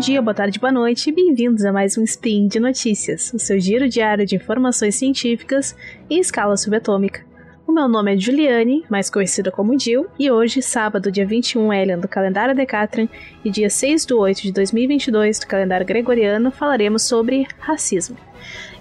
dia, boa tarde, boa noite e bem-vindos a mais um Spin de Notícias, o seu giro diário de informações científicas em escala subatômica. O meu nome é Juliane, mais conhecida como Jill, e hoje, sábado, dia 21 Elian do calendário Decatran e dia 6 de 8 de 2022 do calendário gregoriano, falaremos sobre racismo.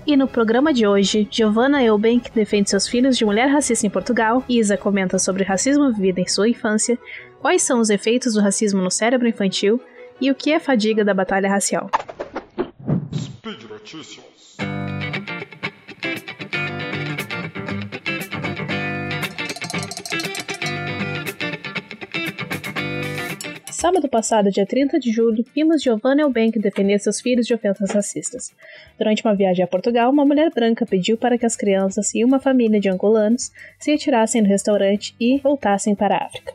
E no programa de hoje, Giovanna Eubank defende seus filhos de mulher racista em Portugal, Isa comenta sobre racismo vivido em sua infância, quais são os efeitos do racismo no cérebro infantil e o que é fadiga da batalha racial. Speed Notícias. Sábado passado, dia 30 de julho, vimos Giovanna Eubank defender seus filhos de ofensas racistas. Durante uma viagem a Portugal, uma mulher branca pediu para que as crianças e uma família de angolanos se retirassem do restaurante e voltassem para a África.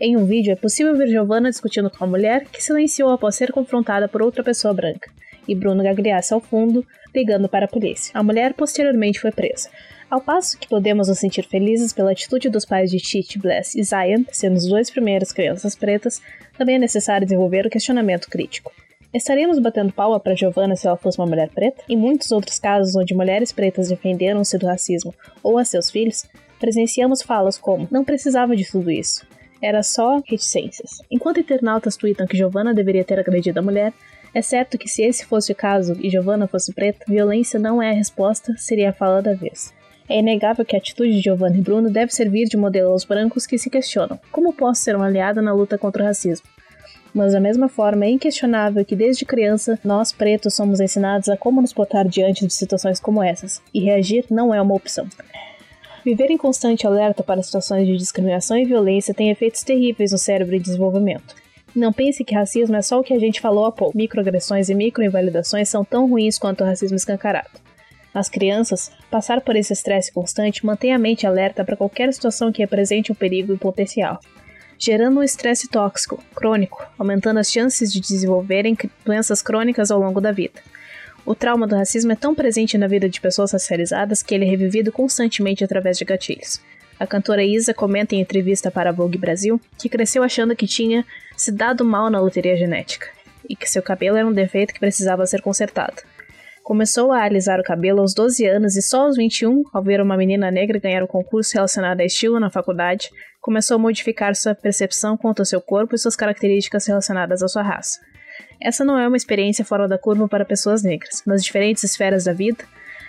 Em um vídeo é possível ver Giovanna discutindo com a mulher, que silenciou após ser confrontada por outra pessoa branca, e Bruno Gagliasso ao fundo, ligando para a polícia. A mulher posteriormente foi presa. Ao passo que podemos nos sentir felizes pela atitude dos pais de Titi, Bless e Zion, sendo os dois primeiros crianças pretas, também é necessário desenvolver o questionamento crítico. Estaríamos batendo palma para Giovanna se ela fosse uma mulher preta? Em muitos outros casos onde mulheres pretas defenderam-se do racismo ou a seus filhos, presenciamos falas como: não precisava de tudo isso era só reticências. Enquanto internautas tweetam que Giovanna deveria ter agredido a mulher, é certo que se esse fosse o caso e Giovanna fosse preta, violência não é a resposta, seria a fala da vez. É inegável que a atitude de Giovanna e Bruno deve servir de modelo aos brancos que se questionam: como posso ser uma aliada na luta contra o racismo? Mas da mesma forma, é inquestionável que desde criança nós pretos somos ensinados a como nos botar diante de situações como essas, e reagir não é uma opção. Viver em constante alerta para situações de discriminação e violência tem efeitos terríveis no cérebro e desenvolvimento. Não pense que racismo é só o que a gente falou há pouco. Microagressões e microinvalidações são tão ruins quanto o racismo escancarado. As crianças, passar por esse estresse constante mantém a mente alerta para qualquer situação que represente um perigo potencial, gerando um estresse tóxico, crônico, aumentando as chances de desenvolverem doenças crônicas ao longo da vida. O trauma do racismo é tão presente na vida de pessoas racializadas que ele é revivido constantemente através de gatilhos. A cantora Isa comenta em entrevista para a Vogue Brasil que cresceu achando que tinha se dado mal na loteria genética e que seu cabelo era um defeito que precisava ser consertado. Começou a alisar o cabelo aos 12 anos e só aos 21, ao ver uma menina negra ganhar um concurso relacionado a estilo na faculdade, começou a modificar sua percepção quanto ao seu corpo e suas características relacionadas à sua raça. Essa não é uma experiência fora da curva para pessoas negras. Nas diferentes esferas da vida,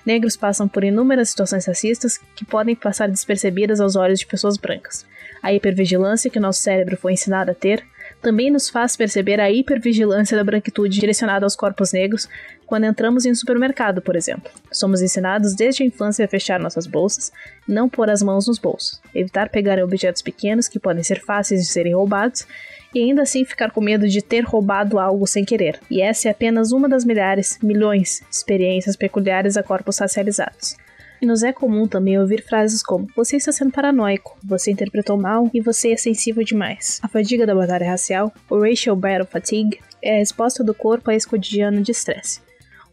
negros passam por inúmeras situações racistas que podem passar despercebidas aos olhos de pessoas brancas. A hipervigilância que nosso cérebro foi ensinado a ter também nos faz perceber a hipervigilância da branquitude direcionada aos corpos negros quando entramos em um supermercado, por exemplo. Somos ensinados desde a infância a fechar nossas bolsas, não pôr as mãos nos bolsos, evitar pegar objetos pequenos que podem ser fáceis de serem roubados e ainda assim ficar com medo de ter roubado algo sem querer. E essa é apenas uma das milhares, milhões experiências peculiares a corpos racializados. E nos é comum também ouvir frases como: Você está sendo paranoico, você interpretou mal e você é sensível demais. A fadiga da batalha racial, o Racial Battle Fatigue, é a resposta do corpo a esse cotidiano de estresse.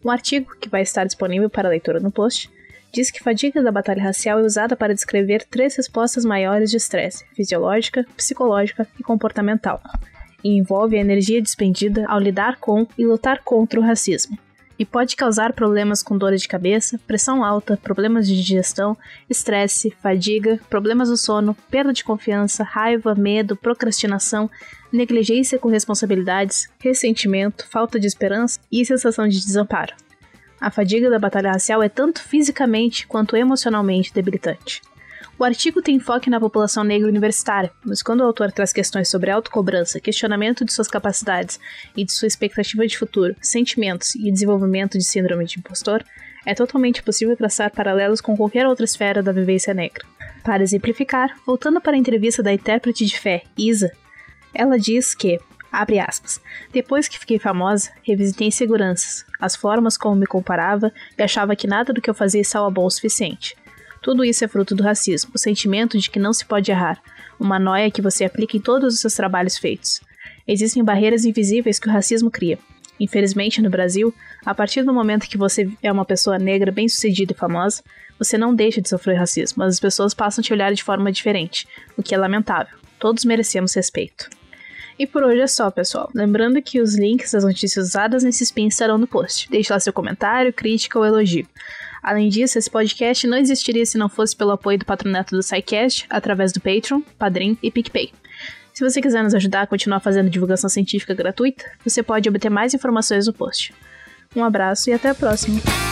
Um artigo que vai estar disponível para leitura no post diz que fadiga da batalha racial é usada para descrever três respostas maiores de estresse: fisiológica, psicológica e comportamental, e envolve a energia despendida ao lidar com e lutar contra o racismo. E pode causar problemas com dores de cabeça, pressão alta, problemas de digestão, estresse, fadiga, problemas do sono, perda de confiança, raiva, medo, procrastinação, negligência com responsabilidades, ressentimento, falta de esperança e sensação de desamparo. A fadiga da batalha racial é tanto fisicamente quanto emocionalmente debilitante. O artigo tem enfoque na população negra universitária, mas quando o autor traz questões sobre autocobrança, questionamento de suas capacidades e de sua expectativa de futuro, sentimentos e desenvolvimento de síndrome de impostor, é totalmente possível traçar paralelos com qualquer outra esfera da vivência negra. Para exemplificar, voltando para a entrevista da intérprete de fé, Isa, ela diz que Abre aspas. Depois que fiquei famosa, revisitei inseguranças, as formas como me comparava e achava que nada do que eu fazia estava bom o suficiente. Tudo isso é fruto do racismo, o sentimento de que não se pode errar, uma noia que você aplica em todos os seus trabalhos feitos. Existem barreiras invisíveis que o racismo cria. Infelizmente, no Brasil, a partir do momento que você é uma pessoa negra bem-sucedida e famosa, você não deixa de sofrer racismo, mas as pessoas passam a te olhar de forma diferente, o que é lamentável. Todos merecemos respeito. E por hoje é só, pessoal. Lembrando que os links das notícias usadas nesse spin estarão no post. Deixe lá seu comentário, crítica ou elogio. Além disso, esse podcast não existiria se não fosse pelo apoio do patronato do SciCast, através do Patreon, Padrim e PicPay. Se você quiser nos ajudar a continuar fazendo divulgação científica gratuita, você pode obter mais informações no post. Um abraço e até a próxima!